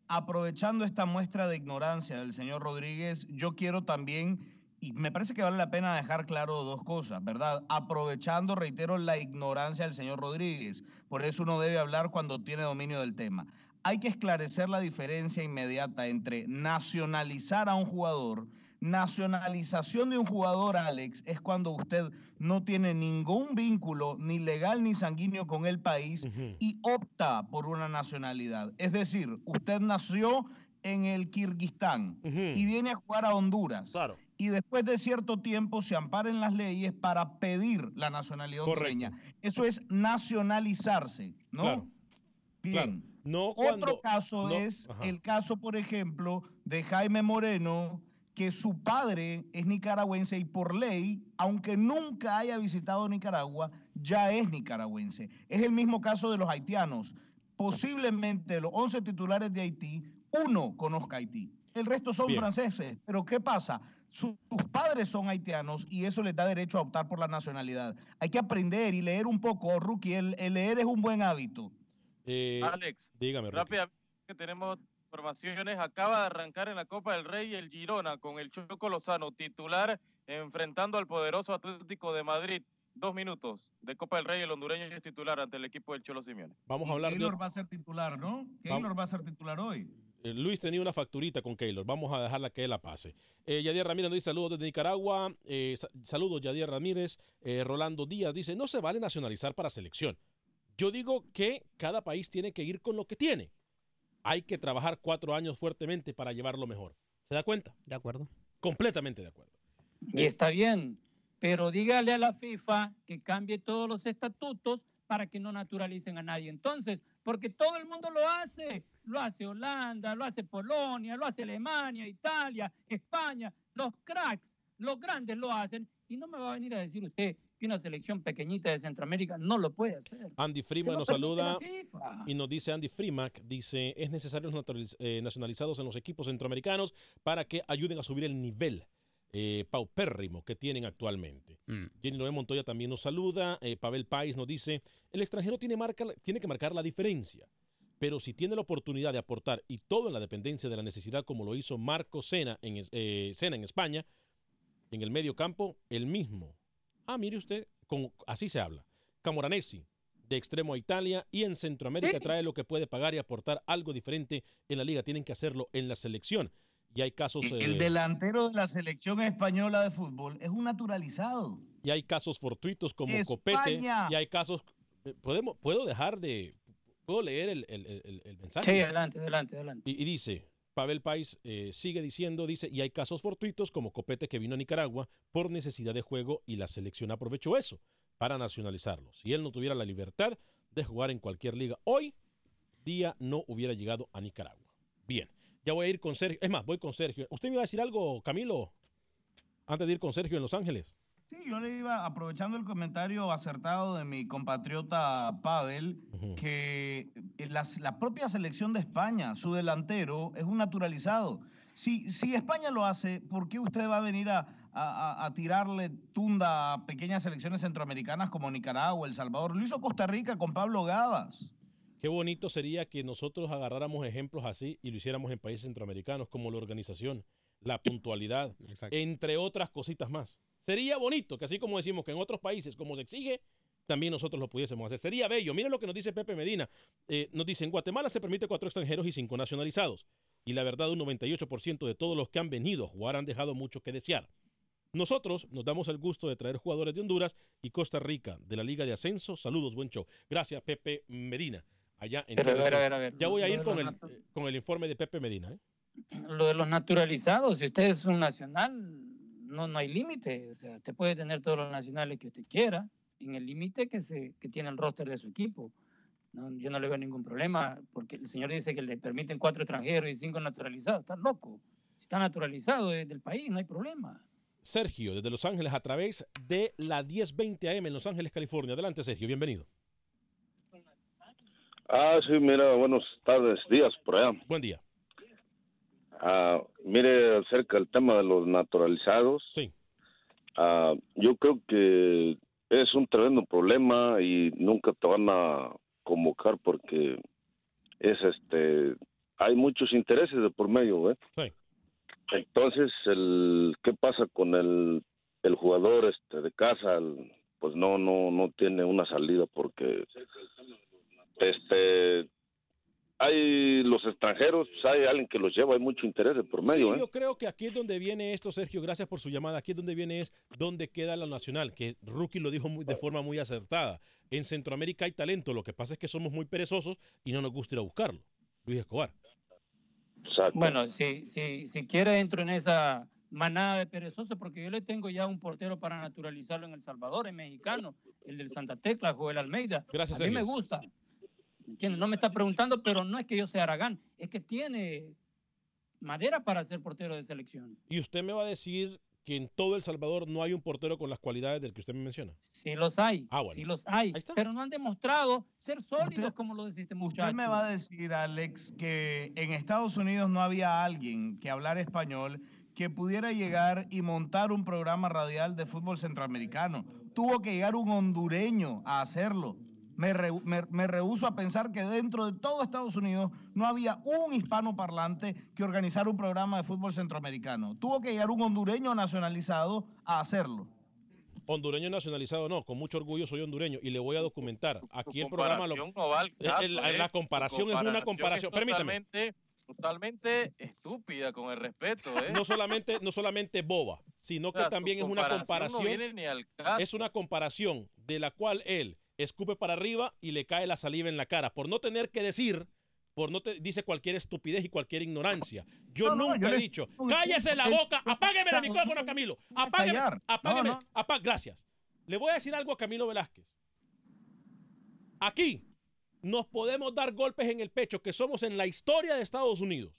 aprovechando esta muestra de ignorancia del señor Rodríguez, yo quiero también, y me parece que vale la pena dejar claro dos cosas, ¿verdad? Aprovechando, reitero, la ignorancia del señor Rodríguez. Por eso uno debe hablar cuando tiene dominio del tema. Hay que esclarecer la diferencia inmediata entre nacionalizar a un jugador. Nacionalización de un jugador, Alex, es cuando usted no tiene ningún vínculo, ni legal ni sanguíneo con el país, y opta por una nacionalidad. Es decir, usted nació en el Kirguistán y viene a jugar a Honduras. Y después de cierto tiempo se amparan las leyes para pedir la nacionalidad hondureña. Eso es nacionalizarse, ¿no? Claro. Bien. No Otro cuando- caso no, es ajá. el caso, por ejemplo, de Jaime Moreno, que su padre es nicaragüense y por ley, aunque nunca haya visitado Nicaragua, ya es nicaragüense. Es el mismo caso de los haitianos. Posiblemente de los 11 titulares de Haití, uno conozca Haití. El resto son Bien. franceses. Pero ¿qué pasa? Su- Sus padres son haitianos y eso les da derecho a optar por la nacionalidad. Hay que aprender y leer un poco, Rookie. El, el leer es un buen hábito. Eh, Alex, dígame, Rookie. rápidamente que tenemos informaciones. Acaba de arrancar en la Copa del Rey el Girona con el Choco Lozano titular enfrentando al poderoso Atlético de Madrid. Dos minutos de Copa del Rey, el hondureño es titular ante el equipo del Cholo Simeone. Vamos a hablar de... Keylor va a ser titular, ¿no? Keylor va a ser titular hoy. Eh, Luis tenía una facturita con Keylor. Vamos a dejarla que él la pase. Eh, Yadier Ramírez nos dice saludos desde Nicaragua. Eh, sa- saludos, Yadier Ramírez. Eh, Rolando Díaz dice: No se vale nacionalizar para selección. Yo digo que cada país tiene que ir con lo que tiene. Hay que trabajar cuatro años fuertemente para llevarlo mejor. ¿Se da cuenta? De acuerdo. Completamente de acuerdo. Y está bien. pero dígale a la FIFA que cambie todos los estatutos para que no naturalicen a nadie. Entonces, porque todo el mundo lo hace, lo hace Holanda, lo hace Polonia, lo hace Alemania, Italia, España, los cracks, los grandes lo hacen, y no me va a venir a decir usted que una selección pequeñita de Centroamérica no lo puede hacer. Andy lo nos saluda y nos dice Andy Freeman, dice, es necesario los eh, nacionalizados en los equipos centroamericanos para que ayuden a subir el nivel eh, paupérrimo que tienen actualmente. Jenny Noé Montoya también nos saluda, eh, Pavel Pais nos dice, el extranjero tiene, marca, tiene que marcar la diferencia, pero si tiene la oportunidad de aportar y todo en la dependencia de la necesidad como lo hizo Marco Sena en, eh, Sena en España, en el medio campo, el mismo. Ah, mire usted, con, así se habla. Camoranesi, de extremo a Italia y en Centroamérica trae lo que puede pagar y aportar algo diferente en la liga. Tienen que hacerlo en la selección. Y hay casos, El eh, delantero de la selección española de fútbol es un naturalizado. y hay casos fortuitos como España. Copete. Y hay casos. eh, Podemos, puedo dejar de. Puedo leer el, el- el- el mensaje. Sí, adelante, adelante, adelante. Y, y dice, Pavel Pais eh, sigue diciendo, dice, y hay casos fortuitos como Copete que vino a Nicaragua por necesidad de juego y la selección aprovechó eso para nacionalizarlo. Si él no tuviera la libertad de jugar en cualquier liga hoy, día no hubiera llegado a Nicaragua. Bien, ya voy a ir con Sergio. Es más, voy con Sergio. ¿Usted me iba a decir algo, Camilo? Antes de ir con Sergio en Los Ángeles. Sí, yo le iba, aprovechando el comentario acertado de mi compatriota Pavel, que la, la propia selección de España, su delantero, es un naturalizado. Si, si España lo hace, ¿por qué usted va a venir a, a- a- tirarle tunda a pequeñas selecciones centroamericanas como Nicaragua, El Salvador? Lo hizo Costa Rica con Pablo Gavas. Qué bonito sería que nosotros agarráramos ejemplos así y lo hiciéramos en países centroamericanos como la organización, la puntualidad, entre otras cositas más. Sería bonito que así como decimos que en otros países, como se exige, también nosotros lo pudiésemos hacer. Sería bello. Miren lo que nos dice Pepe Medina. Eh, nos dice, en Guatemala se permite cuatro extranjeros y cinco nacionalizados. Y la verdad, un 98% de todos los que han venido a jugar han dejado mucho que desear. Nosotros nos damos el gusto de traer jugadores de Honduras y Costa Rica, de la Liga de Ascenso. Saludos, buen show. Gracias, Pepe Medina. Allá en Pero, ver, Ya voy a ir con el, eh, con el informe de Pepe Medina. ¿eh? Lo de los naturalizados, si usted es un nacional, no, no hay límite. O sea, usted puede tener todos los nacionales que usted quiera, en el límite que, se, que tiene el roster de su equipo. No, yo no le veo ningún problema, porque el señor dice que le permiten cuatro extranjeros y cinco naturalizados. Está loco. Si está naturalizado es del país, no hay problema. Sergio, desde Los Ángeles, a través de la 1020 AM en Los Ángeles, California. Adelante, Sergio, bienvenido. Ah, sí, mira, buenas tardes, días por allá. Buen día. Ah, mire, acerca del tema de los naturalizados. Sí. Ah, yo creo que es un tremendo problema y nunca te van a convocar porque es este hay muchos intereses de por medio, ¿eh? Sí. Entonces, el ¿qué pasa con el el jugador este de casa? El- pues no no no tiene una salida porque este hay los extranjeros, pues, hay alguien que los lleva, hay mucho interés de por medio, sí, ¿eh? yo creo que aquí es donde viene esto, Sergio. Gracias por su llamada. Aquí es donde viene es donde queda la nacional, que Rookie lo dijo muy- de forma muy acertada. En Centroamérica hay talento, lo que pasa es que somos muy perezosos y no nos gusta ir a buscarlo. Luis Escobar. Bueno, si, si, si quiere entro en esa manada de perezosos, porque yo le tengo ya un portero para naturalizarlo en El Salvador, es mexicano, el del Santa Tecla, Joel Almeida. Gracias, A mí Sergio. me gusta. ¿Entiendes? No me está preguntando, pero no es que yo sea Aragán, es que tiene madera para ser portero de selección. Y usted me va a decir que en todo El Salvador no hay un portero con las cualidades del que usted me menciona. Sí los hay, Ah, bueno. sí los hay, pero no han demostrado ser sólidos como lo dice este muchacho. Usted me va a decir, Alex, que en Estados Unidos no había alguien que hablara español que pudiera llegar y montar un programa radial de fútbol centroamericano. Tuvo que llegar un hondureño a hacerlo. Me, rehu- me, me rehúso a pensar que dentro de todo Estados Unidos no había un hispano parlante que organizara un programa de fútbol centroamericano. Tuvo que llegar un hondureño nacionalizado a hacerlo. Hondureño nacionalizado no, con mucho orgullo soy hondureño y le voy a documentar. Aquí el programa lo, no va al Eh, caso, el- la, ¿eh? la comparación es una comparación. Permítame. Totalmente, totalmente estúpida, con el respeto, ¿eh? No solamente, no solamente boba, sino que O sea, también es una comparación comparación. no viene ni al caso. es una comparación de la cual él escupe para arriba y le cae la saliva en la cara por no tener que decir por no te dice cualquier estupidez y cualquier ignorancia. Yo No, no, nunca yo he le- dicho, cállese la boca, apágueme el micrófono, Camilo. Apágueme, apágueme, No, no. apá- gracias. Le voy a decir algo a Camilo Velázquez. Aquí nos podemos dar golpes en el pecho que somos en la historia de Estados Unidos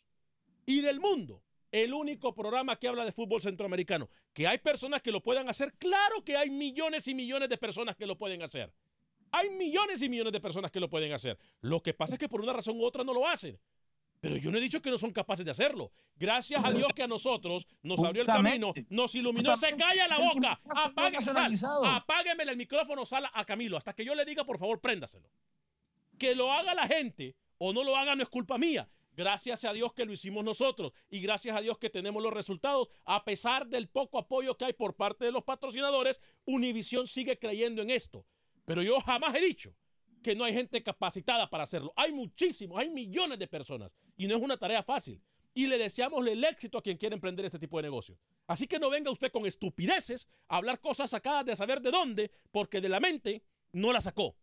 y del mundo el único programa que habla de fútbol centroamericano. Que hay personas que lo puedan hacer, claro que hay millones y millones de personas que lo pueden hacer. Hay millones y millones de personas que lo pueden hacer. Lo que pasa es que por una razón u otra no lo hacen. Pero yo no he dicho que no son capaces de hacerlo. Gracias a Dios que a nosotros nos abrió el camino, nos iluminó. Se calla la boca. Apague, sal, apágueme el micrófono, sala a Camilo. Hasta que yo le diga, por favor, préndaselo. Que lo haga la gente o no lo haga no es culpa mía. Gracias a Dios que lo hicimos nosotros y gracias a Dios que tenemos los resultados. A pesar del poco apoyo que hay por parte de los patrocinadores, Univision sigue creyendo en esto. Pero yo jamás he dicho que no hay gente capacitada para hacerlo. Hay muchísimos, hay millones de personas y no es una tarea fácil. Y le deseamos el éxito a quien quiera emprender este tipo de negocio. Así que no venga usted con estupideces a hablar cosas sacadas de saber de dónde, porque de la mente no la sacó.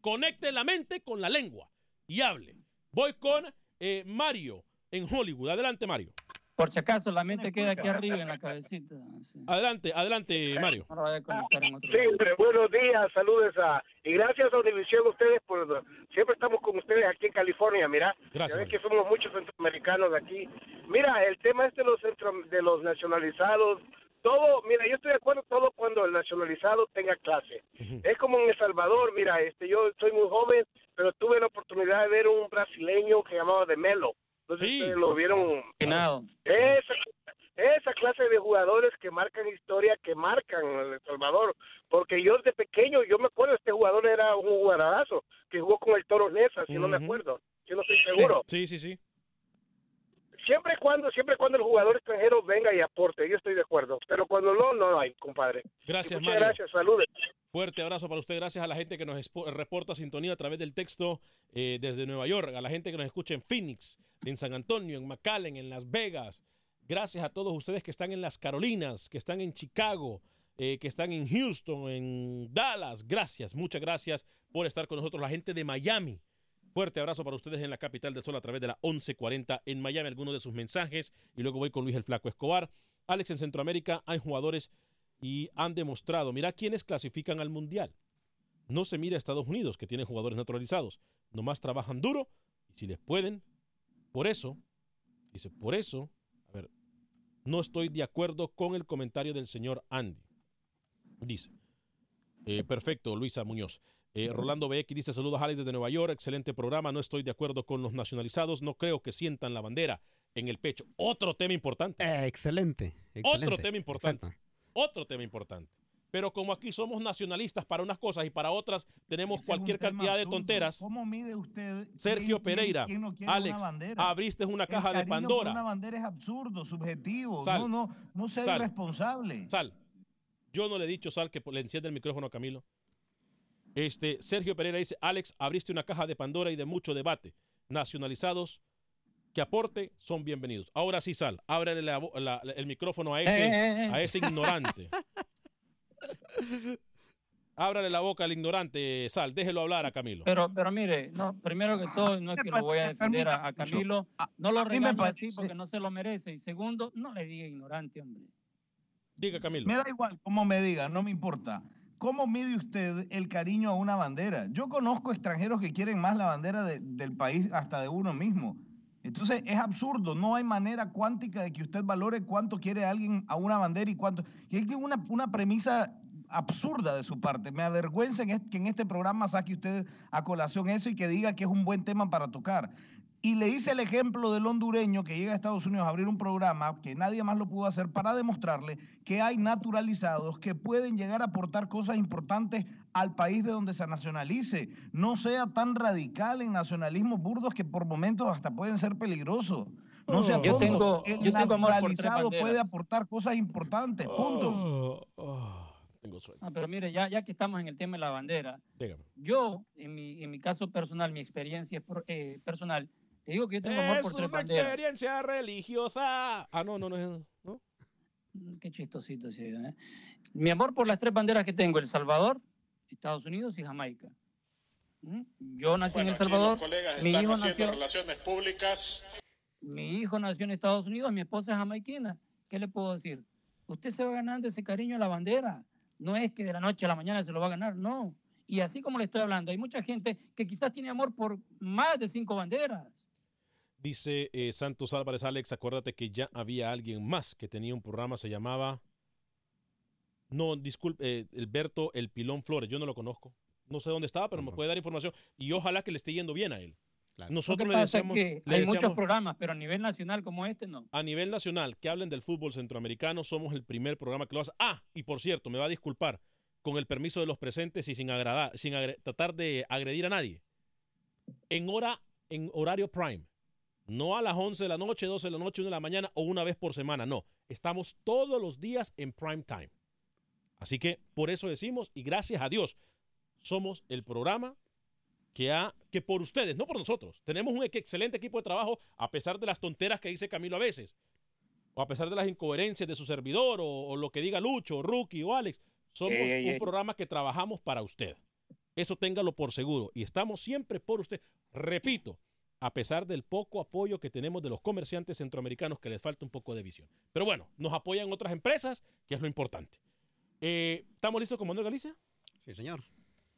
Conecte la mente con la lengua y hable. Voy con eh, Mario en Hollywood. Adelante, Mario. Por si acaso, la mente queda aquí arriba en la cabecita. sí. Adelante, adelante, Mario. No la vaya a conectar en otro Sí, lado. hombre, buenos días, saludos a... Y gracias a Univisión ustedes por... Siempre estamos con ustedes aquí en California, mira. Gracias, que somos muchos centroamericanos aquí. Mira, el tema este de los, centro, de los nacionalizados, todo, mira, yo estoy de acuerdo todo cuando el nacionalizado tenga clase. Es como en El Salvador, mira, este, yo soy muy joven, pero tuve la oportunidad de ver un brasileño que llamaba de Melo. No sé si ustedes lo vieron. Esa, esa clase de jugadores que marcan historia, que marcan El Salvador. Porque yo desde pequeño, yo me acuerdo, este jugador era un jugadorazo que jugó con el Toro Nesa, si no me acuerdo. Yo no estoy seguro. Sí, sí, sí. Siempre y cuando, siempre y cuando el jugador extranjero venga y aporte, yo estoy de acuerdo. Pero cuando no, no hay, compadre. Gracias, Muchas Mario. gracias, saludos. Fuerte abrazo para usted. Gracias a la gente que nos reporta sintonía a través del texto eh, desde Nueva York, a la gente que nos escucha en Phoenix, en San Antonio, en McAllen, en Las Vegas. Gracias a todos ustedes que están en las Carolinas, que están en Chicago, eh, que están en Houston, en Dallas. Gracias, muchas gracias por estar con nosotros. La gente de Miami. Fuerte abrazo para ustedes en la capital del sol a través de la 1140 en Miami. Algunos de sus mensajes y luego voy con Luis el Flaco Escobar. Alex, en Centroamérica hay jugadores y han demostrado, mira quiénes clasifican al Mundial. No se mira a Estados Unidos, que tiene jugadores naturalizados. Nomás trabajan duro y si les pueden. Por eso, dice, por eso, a ver, no estoy de acuerdo con el comentario del señor Andy. Dice, eh, perfecto, Luisa Muñoz. Eh, Rolando BX dice, saludos Alex desde Nueva York, excelente programa, no estoy de acuerdo con los nacionalizados, no creo que sientan la bandera en el pecho. Otro tema importante. Eh, excelente, Otro excelente, tema importante. Otro tema importante. Pero como aquí somos nacionalistas para unas cosas y para otras tenemos Ese cualquier cantidad de tonteras. ¿Cómo mide usted? Sergio quién- Pereira, quién no Alex, una abriste una El caja de Pandora. Una bandera es absurdo, subjetivo. Sal. No, no, no sea Sal. irresponsable. Sal. Yo no le he dicho, Sal, que le encienda el micrófono a Camilo. Este, Sergio Pereira dice, Alex, abriste una caja de Pandora y de mucho debate. Nacionalizados que aporte son bienvenidos. Ahora sí, Sal, ábrele la bo- la- la- el micrófono a ese, Eh, eh, eh. a ese ignorante. Ábrale la boca al ignorante, Sal, déjelo hablar a Camilo. Pero, pero mire, no, primero que todo, no es que lo voy a defender a, a Camilo. No lo regaño así porque no se lo merece. Y segundo, no le diga ignorante, hombre. Diga, Camilo. Me da igual cómo me diga, no me importa. ¿Cómo mide usted el cariño a una bandera? Yo conozco extranjeros que quieren más la bandera de- del país hasta de uno mismo. Entonces es absurdo, no hay manera cuántica de que usted valore cuánto quiere alguien a una bandera y cuánto. Y es que una, una premisa absurda de su parte. Me avergüenza en que en este programa saque usted a colación eso y que diga que es un buen tema para tocar. Y le hice el ejemplo del hondureño que llega a Estados Unidos a abrir un programa que nadie más lo pudo hacer para demostrarle que hay naturalizados que pueden llegar a aportar cosas importantes al país de donde se nacionalice. No sea tan radical en nacionalismos burdos que por momentos hasta pueden ser peligrosos. No sea Yo tonto. tengo- el yo tengo amor por tres naturalizado puede aportar cosas importantes. Punto. Tengo sueño. Ah, pero mire, ya, ya que estamos en el tema de la bandera, Dígame. yo, en mi, en mi caso personal, mi experiencia eh, personal, te digo que yo tengo amor Es por tres una banderas. experiencia religiosa. Ah, no, no, no es. ¿no? Mm, Qué chistosito ese, ¿eh? Mi amor por las tres banderas que tengo, El Salvador, Estados Unidos y Jamaica. ¿Mm? Yo nací en El Salvador. los Mi están hijo, haciendo nació, relaciones públicas. mi hijo nació en Estados Unidos, mi esposa es jamaiquina. ¿Qué le puedo decir? Usted se va ganando ese cariño a la bandera. No es que de la noche a la mañana se lo va a ganar, no. Y así como le estoy hablando, hay mucha gente que quizás tiene amor por más de cinco banderas. Dice eh, Santos Álvarez Alex, acuérdate que ya había alguien más que tenía un programa, se llamaba... No, disculpe, eh, Alberto El Pilón Flores, yo no lo conozco. No sé dónde estaba, pero me puede dar información y ojalá que le esté yendo bien a él. Lo Nosotros que le pasa es que le hay muchos programas, pero a nivel nacional como este no. a nivel nacional que hablen del fútbol centroamericano, somos el primer programa que lo hace. Ah, y por cierto, me va a disculpar, con el permiso de los presentes y sin agradar, sin agre- tratar de agredir a nadie. En hora, en horario prime. No a las 11 de la noche, 12 de la noche, 1 de la mañana o una vez por semana. No. Estamos todos los días en prime time. Así que por eso decimos, y gracias a Dios, somos el programa que, ha, que por ustedes, no por nosotros, tenemos un ex- excelente equipo de trabajo a pesar de las tonteras que dice Camilo a veces, o a pesar de las incoherencias de su servidor, o, o lo que diga Lucho, o Rookie o Alex. Somos Ey, ey, un ey. programa que trabajamos para usted. Eso téngalo por seguro. Y estamos siempre por usted. Repito, a pesar del poco apoyo que tenemos de los comerciantes centroamericanos, que les falta un poco de visión. Pero bueno, nos apoyan otras empresas, que es lo importante. Eh, ¿Estamos listos con Manuel Galicia? Sí, señor.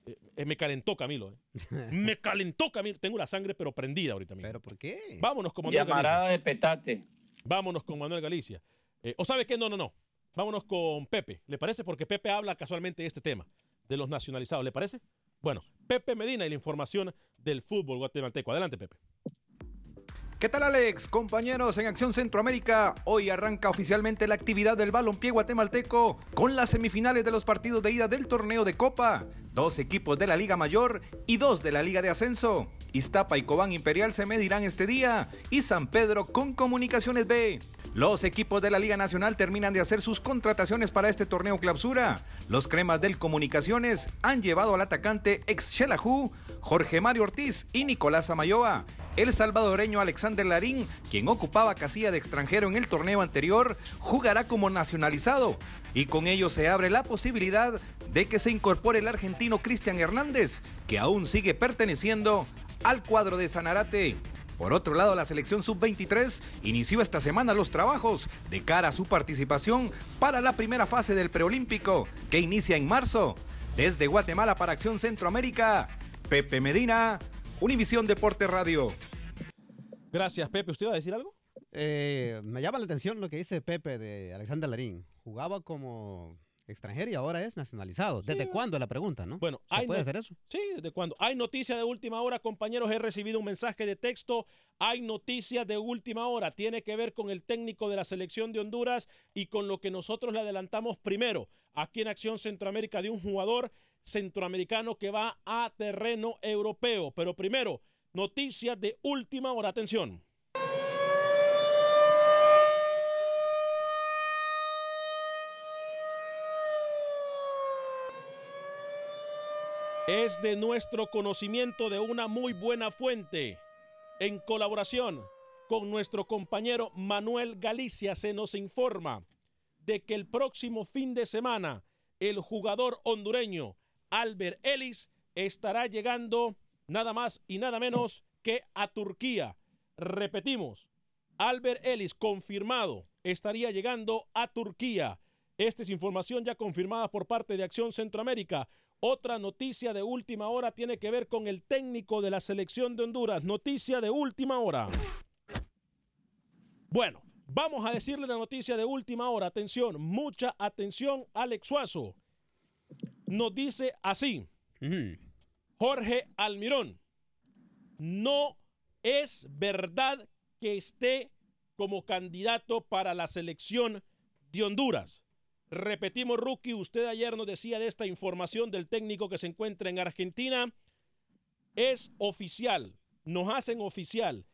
Eh, eh, me calentó Camilo. eh. me calentó Camilo. Tengo la sangre pero prendida ahorita mismo. ¿Pero por qué? Vámonos con Manuel Llamarada Galicia. de petate. Vámonos con Manuel Galicia. Eh, ¿O sabe qué? No, no, no. Vámonos con Pepe. ¿Le parece? Porque Pepe habla casualmente de este tema, de los nacionalizados. ¿Le parece? Bueno, Pepe Medina y la información del fútbol guatemalteco. Adelante, Pepe. ¿Qué tal Alex? Compañeros en Acción Centroamérica, hoy arranca oficialmente la actividad del balompié guatemalteco con las semifinales de los partidos de ida del torneo de Copa. Dos equipos de la Liga Mayor y dos de la Liga de Ascenso. Iztapa y Cobán Imperial se medirán este día y San Pedro con Comunicaciones B. Los equipos de la Liga Nacional terminan de hacer sus contrataciones para este torneo clausura. Los cremas del Comunicaciones han llevado al atacante ex Xelajú, Jorge Mario Ortiz y Nicolás Amayoa. El salvadoreño Alexander Larín, quien ocupaba casilla de extranjero en el torneo anterior, jugará como nacionalizado y con ello se abre la posibilidad de que se incorpore el argentino Cristian Hernández, que aún sigue perteneciendo al cuadro de Sanarate. Por otro lado, la selección sub-23 inició esta semana los trabajos de cara a su participación para la primera fase del preolímpico, que inicia en marzo. Desde Guatemala para Acción Centroamérica, Pepe Medina, Univisión Deporte Radio. Gracias, Pepe. ¿Usted va a decir algo? Eh, me llama la atención lo que dice Pepe de Alexander Larín. Jugaba como extranjero y ahora es nacionalizado. ¿Desde cuándo la pregunta, no? Bueno, ¿Se hay puede hacer eso? Sí, ¿desde cuándo? Hay noticia de última hora, compañeros. He recibido un mensaje de texto. Hay noticia de última hora. Tiene que ver con el técnico de la selección de Honduras y con lo que nosotros le adelantamos primero aquí en Acción Centroamérica de un jugador centroamericano que va a terreno europeo. Pero primero, noticia de última hora. Atención. Es de nuestro conocimiento de una muy buena fuente. En colaboración con nuestro compañero Manuel Galicia se nos informa de que el próximo fin de semana el jugador hondureño Albert Ellis estará llegando nada más y nada menos que a Turquía. Repetimos, Albert Ellis confirmado estaría llegando a Turquía. Esta es información ya confirmada por parte de Acción Centroamérica. Otra noticia de última hora tiene que ver con el técnico de la selección de Honduras. Noticia de última hora. Bueno, vamos a decirle la noticia de última hora. Atención, mucha atención, Alex Suazo. Nos dice así. Jorge Almirón, no es verdad que esté como candidato para la selección de Honduras. Repetimos, Rookie, usted ayer nos decía de esta información del técnico que se encuentra en Argentina. Es oficial, nos hacen oficial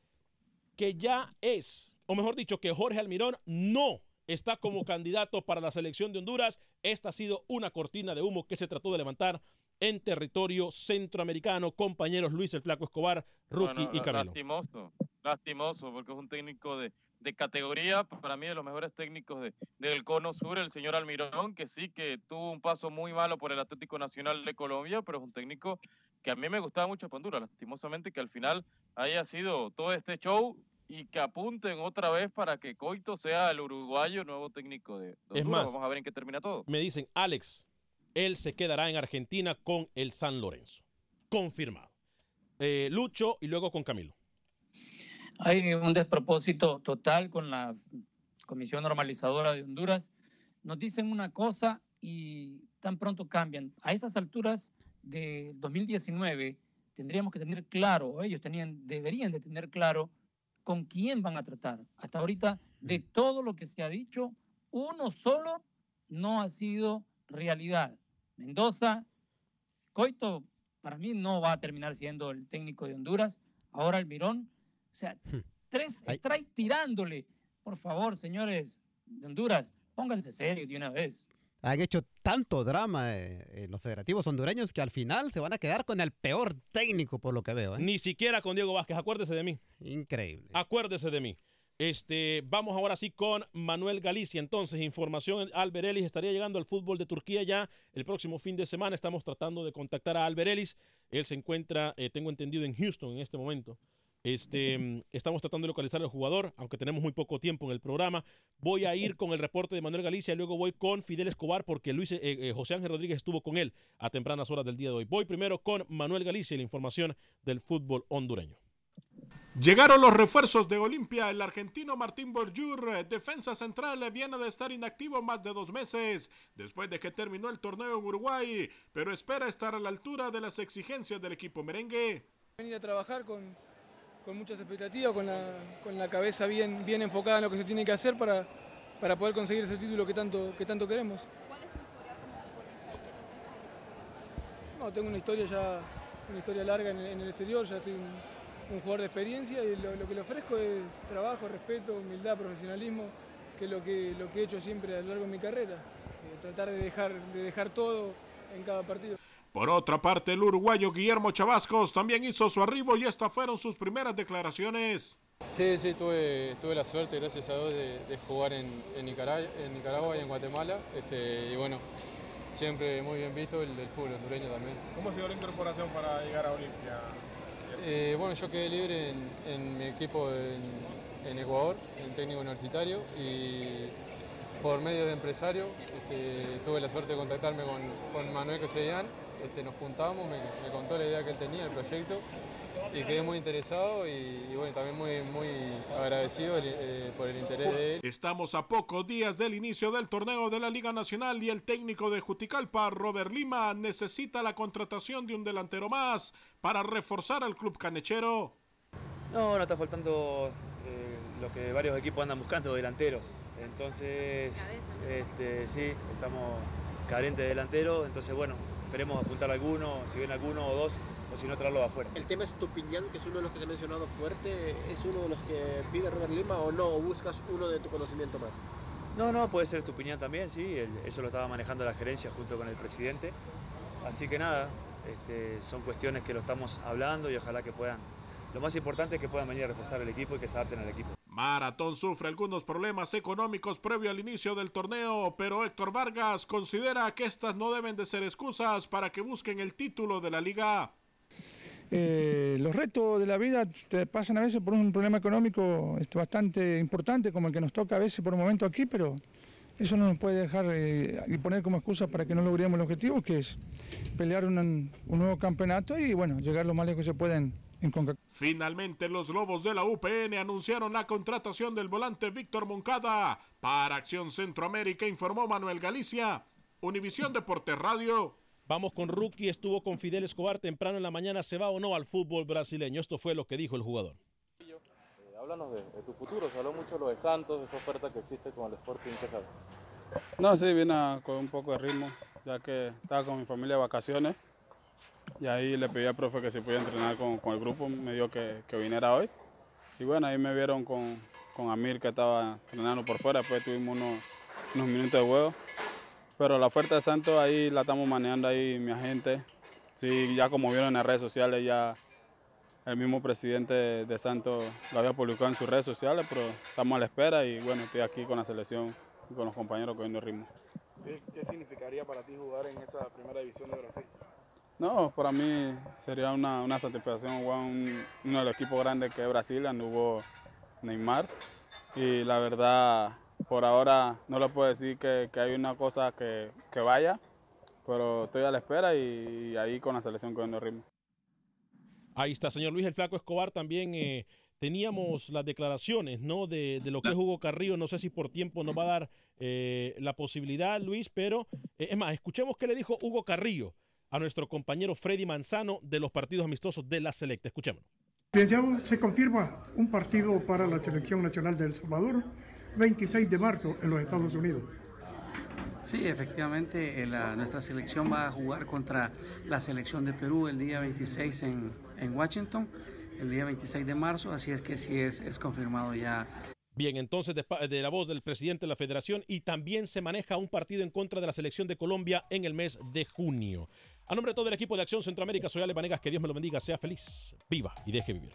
que ya es, o mejor dicho, que Jorge Almirón no está como candidato para la selección de Honduras. Esta ha sido una cortina de humo que se trató de levantar en territorio centroamericano. Compañeros Luis el Flaco Escobar, Rookie Bueno, y Camilo. Lastimoso, lastimoso, porque es un técnico de, de categoría, para mí de los mejores técnicos de- del Cono Sur, el señor Almirón, que sí que tuvo un paso muy malo por el Atlético Nacional de Colombia, pero es un técnico que a mí me gustaba mucho Honduras, lastimosamente que al final haya sido todo este show y que apunten otra vez para que Coito sea el uruguayo nuevo técnico de, de Honduras. Es más, Vamos a ver en qué termina todo. Me dicen, Alex, él se quedará en Argentina con el San Lorenzo. Confirmado. Eh, Lucho y luego con Camilo. Hay un despropósito total con la Comisión Normalizadora de Honduras. Nos dicen una cosa y tan pronto cambian. A esas alturas de 2019 tendríamos que tener claro, ellos tenían, deberían de tener claro con quién van a tratar. Hasta ahorita, de todo lo que se ha dicho, uno solo no ha sido realidad. Mendoza, Coito, para mí no va a terminar siendo el técnico de Honduras. Ahora el Mirón, o sea, tres strikes tirándole. Por favor, señores de Honduras, pónganse serios de una vez. Han hecho tanto drama eh, eh, los federativos hondureños que al final se van a quedar con el peor técnico, por lo que veo. ¿eh? Ni siquiera con Diego Vázquez, acuérdese de mí. Increíble. Acuérdese de mí. Este, vamos ahora sí con Manuel Galicia. Entonces, información, Albert Ellis estaría llegando al fútbol de Turquía ya el próximo fin de semana. Estamos tratando de contactar a Albert Ellis. Él se encuentra, eh, tengo entendido, en Houston en este momento. Este, mm, estamos tratando de localizar al jugador, aunque tenemos muy poco tiempo en el programa. Voy a ir con el reporte de Manuel Galicia y luego voy con Fidel Escobar porque Luis, eh, eh, José Ángel Rodríguez estuvo con él a tempranas horas del día de hoy. Voy primero con Manuel Galicia y la información del fútbol hondureño. Llegaron los refuerzos de Olimpia. El argentino Martín Borjur, eh, defensa central, viene de estar inactivo más de dos meses después de que terminó el torneo en Uruguay, pero espera estar a la altura de las exigencias del equipo merengue. Venir a trabajar con, con muchas expectativas, con la, con la cabeza bien, bien enfocada en lo que se tiene que hacer para, para poder conseguir ese título que tanto, que tanto queremos. No, tengo una historia ya, una historia larga en, en el exterior, ya soy un, un jugador de experiencia y lo, lo, que le ofrezco es trabajo, respeto, humildad, profesionalismo, que es lo que, lo que he hecho siempre a lo largo de mi carrera. Eh, tratar de dejar, de dejar todo en cada partido. Por otra parte, el uruguayo Guillermo Chavascos también hizo su arribo y estas fueron sus primeras declaraciones. Sí, sí, tuve, tuve la suerte, gracias a Dios, de, de jugar en, en, Nicaragua, en, Nicaragua, y en Guatemala. Este, y bueno, siempre muy bien visto el del fútbol hondureño también. ¿Cómo ha sido la incorporación para llegar a Olimpia? Eh, bueno, yo quedé libre en, en mi equipo en, en, Ecuador, en técnico universitario, y por medio de empresario este, tuve la suerte de contactarme con, con Manuel Cosellán. Este, nos juntamos, me, me, contó la idea que él tenía, el proyecto, y quedé muy interesado y, y bueno, también muy, muy agradecido eh, por el interés de él. Estamos a pocos días del inicio del torneo de la Liga Nacional y el técnico de Juticalpa, Robert Lima, necesita la contratación de un delantero más para reforzar al club canechero. No, no está faltando eh, lo que varios equipos andan buscando, delanteros. Entonces, este, sí, estamos carentes de delanteros, entonces bueno, esperemos apuntar alguno, si viene alguno o dos, o si no traerlo afuera. El tema es Tupiñán, que es uno de los que se ha mencionado fuerte, ¿es uno de los que pide Robert Lima o no? ¿O buscas uno de tu conocimiento más? No, no, puede ser Tupiñán también, sí, eso lo estaba manejando la gerencia junto con el presidente. Así que nada, este, son cuestiones que lo estamos hablando y ojalá que puedan. Lo más importante es que puedan venir a reforzar el equipo y que se adapten al equipo. Maratón sufre algunos problemas económicos previo al inicio del torneo, pero Héctor Vargas considera que estas no deben de ser excusas para que busquen el título de la liga. Eh, los retos de la vida te pasan a veces por un problema económico este, bastante importante, como el que nos toca a veces por un momento aquí, pero eso no nos puede dejar eh, y poner como excusa para que no logremos el objetivo, que es pelear un, un nuevo campeonato y bueno, llegar lo más lejos que se pueden. Finalmente, los Lobos de la UPN anunciaron la contratación del volante Víctor Moncada para Acción Centroamérica, informó Manuel Galicia, Univisión Deportes Radio. Vamos con Rookie, estuvo con Fidel Escobar temprano en la mañana, ¿se va o no al fútbol brasileño? Esto fue lo que dijo el jugador. Eh, háblanos de, de, tu futuro, se habló mucho lo de Santos, esa oferta que existe con el Sporting, ¿qué sabes? No, sí, vine a, con un poco de ritmo, ya que estaba con mi familia de vacaciones y ahí le pedí al profe que se pudiera entrenar con, con el grupo, me dio que, que, viniera hoy. Y bueno, ahí me vieron con, con Amir que estaba entrenando por fuera, después tuvimos unos, unos minutos de juego. Pero la oferta de Santos ahí la estamos manejando ahí mi agente. Sí, ya como vieron en las redes sociales, ya el mismo presidente de Santos lo había publicado en sus redes sociales, pero estamos a la espera y bueno, estoy aquí con la selección y con los compañeros cogiendo ritmo. ¿Qué, ¿Qué, significaría para ti jugar en esa primera división de Brasil? No, para mí sería una, una satisfacción jugar un, uno de los equipos grandes que es Brasil, hubo Neymar. Y la verdad, por ahora no le puedo decir que, que hay una cosa que, que, vaya, pero estoy a la espera y, y ahí con la selección con el ritmo. Ahí está, señor Luis el Flaco Escobar. También eh, teníamos las declaraciones ¿no? de, de, lo que es Hugo Carrillo. No sé si por tiempo nos va a dar eh, la posibilidad, Luis, pero eh, es más, escuchemos qué le dijo Hugo Carrillo a nuestro compañero Freddy Manzano de los partidos amistosos de la Selecta. Escuchémonos. Bien, ya se confirma un partido para la Selección Nacional de El Salvador, 26 de marzo en los Estados Unidos. Sí, efectivamente, la, nuestra selección va a jugar contra la selección de Perú el día 26 en, en Washington, el día 26 de marzo, así es que sí es, es confirmado ya Bien, entonces de, de, la voz del presidente de la federación y también se maneja un partido en contra de la selección de Colombia en el mes de junio. A nombre de todo el equipo de Acción Centroamérica, soy Ale que Dios me lo bendiga, sea feliz, viva y deje vivir.